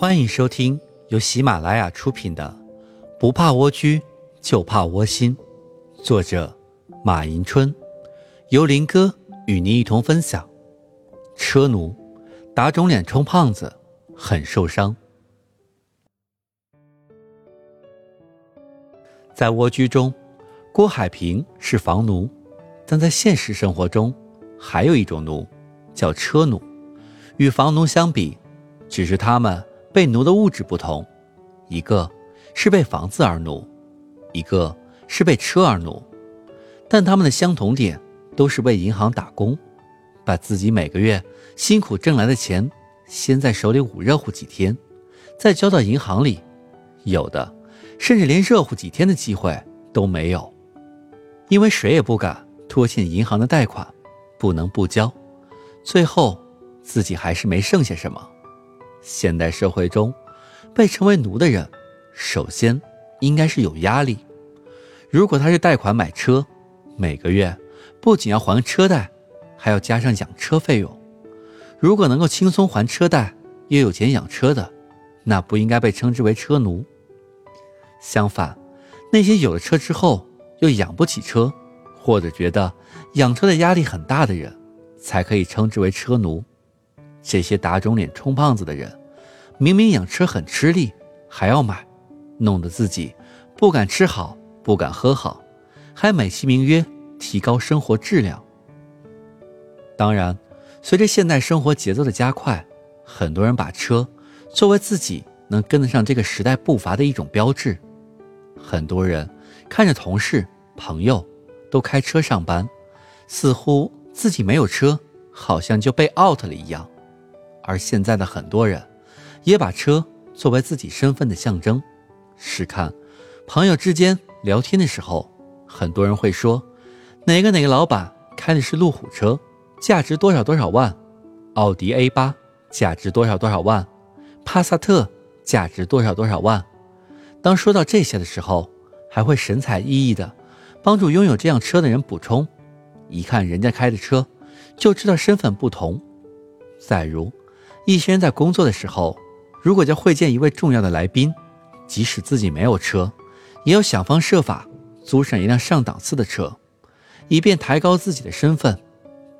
欢迎收听由喜马拉雅出品的《不怕蜗居就怕窝心》，作者马迎春，由林哥与您一同分享。车奴打肿脸充胖子，很受伤。在蜗居中，郭海平是房奴，但在现实生活中，还有一种奴，叫车奴。与房奴相比，只是他们。被奴的物质不同，一个是被房子而奴，一个是被车而奴，但他们的相同点都是为银行打工，把自己每个月辛苦挣来的钱先在手里捂热乎几天，再交到银行里，有的甚至连热乎几天的机会都没有，因为谁也不敢拖欠银行的贷款，不能不交，最后自己还是没剩下什么。现代社会中，被称为奴的人，首先应该是有压力。如果他是贷款买车，每个月不仅要还车贷，还要加上养车费用。如果能够轻松还车贷，又有钱养车的，那不应该被称之为车奴。相反，那些有了车之后又养不起车，或者觉得养车的压力很大的人，才可以称之为车奴。这些打肿脸充胖子的人，明明养车很吃力，还要买，弄得自己不敢吃好，不敢喝好，还美其名曰提高生活质量。当然，随着现代生活节奏的加快，很多人把车作为自己能跟得上这个时代步伐的一种标志。很多人看着同事、朋友都开车上班，似乎自己没有车，好像就被 out 了一样。而现在的很多人，也把车作为自己身份的象征。试看，朋友之间聊天的时候，很多人会说，哪个哪个老板开的是路虎车，价值多少多少万；奥迪 A 八价值多少多少万；帕萨特价值多少多少万。当说到这些的时候，还会神采奕奕的帮助拥有这样车的人补充：一看人家开的车，就知道身份不同。再如。一些人在工作的时候，如果要会见一位重要的来宾，即使自己没有车，也要想方设法租上一辆上档次的车，以便抬高自己的身份，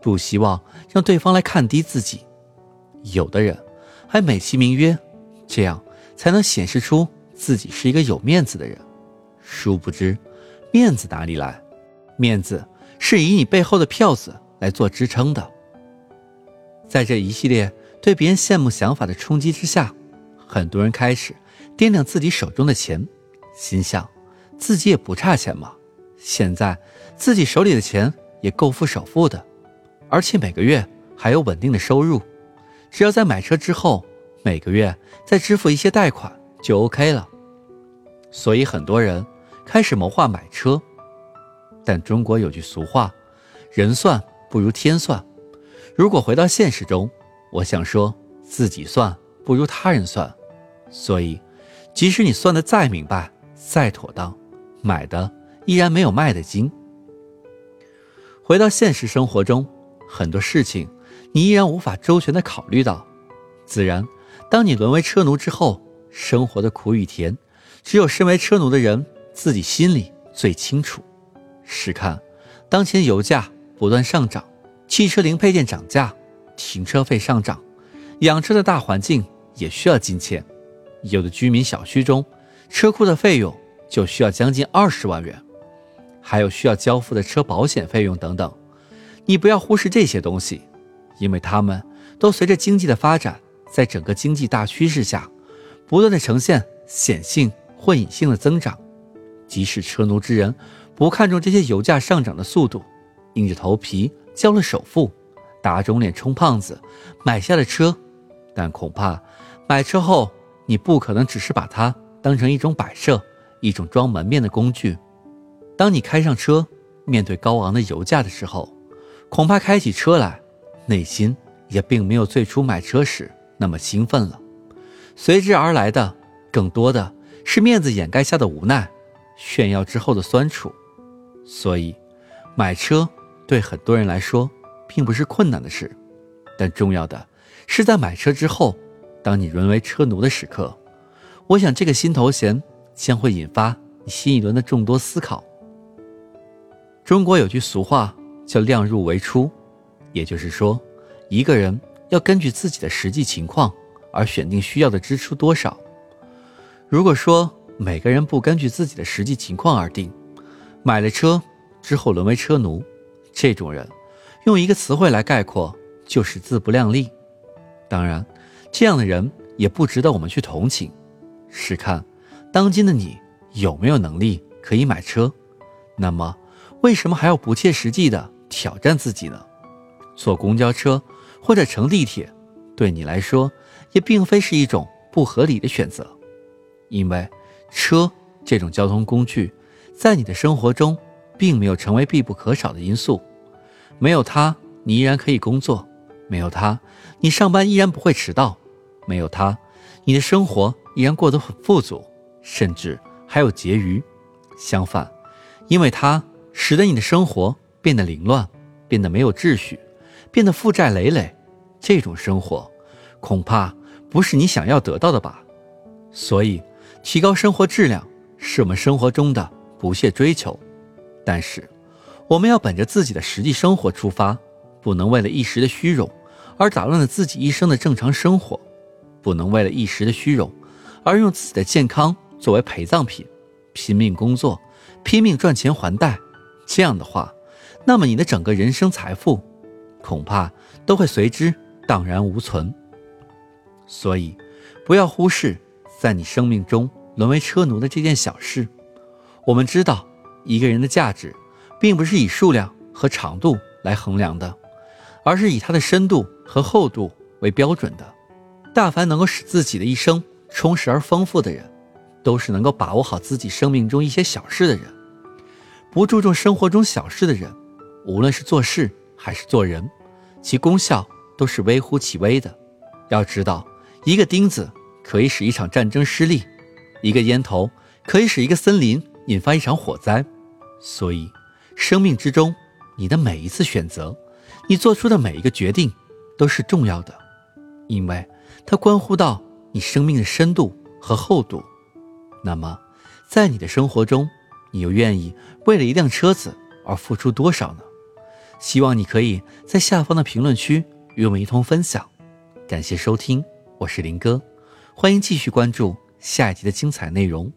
不希望让对方来看低自己。有的人还美其名曰这样才能显示出自己是一个有面子的人，殊不知面子哪里来？面子是以你背后的票子来做支撑的。在这一系列。对别人羡慕想法的冲击之下，很多人开始掂量自己手中的钱，心想自己也不差钱嘛。现在自己手里的钱也够付首付的，而且每个月还有稳定的收入，只要在买车之后每个月再支付一些贷款就 OK 了。所以很多人开始谋划买车，但中国有句俗话：“人算不如天算。”如果回到现实中，我想说，自己算不如他人算，所以，即使你算得再明白、再妥当，买的依然没有卖的精。回到现实生活中，很多事情你依然无法周全的考虑到，自然，当你沦为车奴之后，生活的苦与甜，只有身为车奴的人自己心里最清楚。试看，当前油价不断上涨，汽车零配件涨价。停车费上涨，养车的大环境也需要金钱。有的居民小区中，车库的费用就需要将近二十万元，还有需要交付的车保险费用等等。你不要忽视这些东西，因为他们都随着经济的发展，在整个经济大趋势下，不断的呈现显性或隐性的增长。即使车奴之人不看重这些油价上涨的速度，硬着头皮交了首付。打肿脸充胖子，买下了车，但恐怕买车后你不可能只是把它当成一种摆设、一种装门面的工具。当你开上车，面对高昂的油价的时候，恐怕开起车来，内心也并没有最初买车时那么兴奋了。随之而来的，更多的是面子掩盖下的无奈，炫耀之后的酸楚。所以，买车对很多人来说。并不是困难的事，但重要的是在买车之后，当你沦为车奴的时刻，我想这个新头衔将会引发你新一轮的众多思考。中国有句俗话叫“量入为出”，也就是说，一个人要根据自己的实际情况而选定需要的支出多少。如果说每个人不根据自己的实际情况而定，买了车之后沦为车奴，这种人，用一个词汇来概括就是自不量力。当然，这样的人也不值得我们去同情。试看，当今的你有没有能力可以买车？那么，为什么还要不切实际的挑战自己呢？坐公交车或者乘地铁，对你来说也并非是一种不合理的选择，因为车这种交通工具，在你的生活中并没有成为必不可少的因素。没有它，你依然可以工作；没有他，你上班依然不会迟到；没有他，你的生活依然过得很富足，甚至还有结余。相反，因为他使得你的生活变得凌乱，变得没有秩序，变得负债累累。这种生活，恐怕不是你想要得到的吧？所以，提高生活质量是我们生活中的不懈追求。但是，我们要本着自己的实际生活出发，不能为了一时的虚荣而打乱了自己一生的正常生活，不能为了一时的虚荣而用自己的健康作为陪葬品，拼命工作，拼命赚钱还贷。这样的话，那么你的整个人生财富恐怕都会随之荡然无存。所以，不要忽视在你生命中沦为车奴的这件小事。我们知道，一个人的价值。并不是以数量和长度来衡量的，而是以它的深度和厚度为标准的。大凡能够使自己的一生充实而丰富的人，都是能够把握好自己生命中一些小事的人。不注重生活中小事的人，无论是做事还是做人，其功效都是微乎其微的。要知道，一个钉子可以使一场战争失利，一个烟头可以使一个森林引发一场火灾。所以。生命之中，你的每一次选择，你做出的每一个决定，都是重要的，因为它关乎到你生命的深度和厚度。那么，在你的生活中，你又愿意为了一辆车子而付出多少呢？希望你可以在下方的评论区与我们一同分享。感谢收听，我是林哥，欢迎继续关注下一集的精彩内容。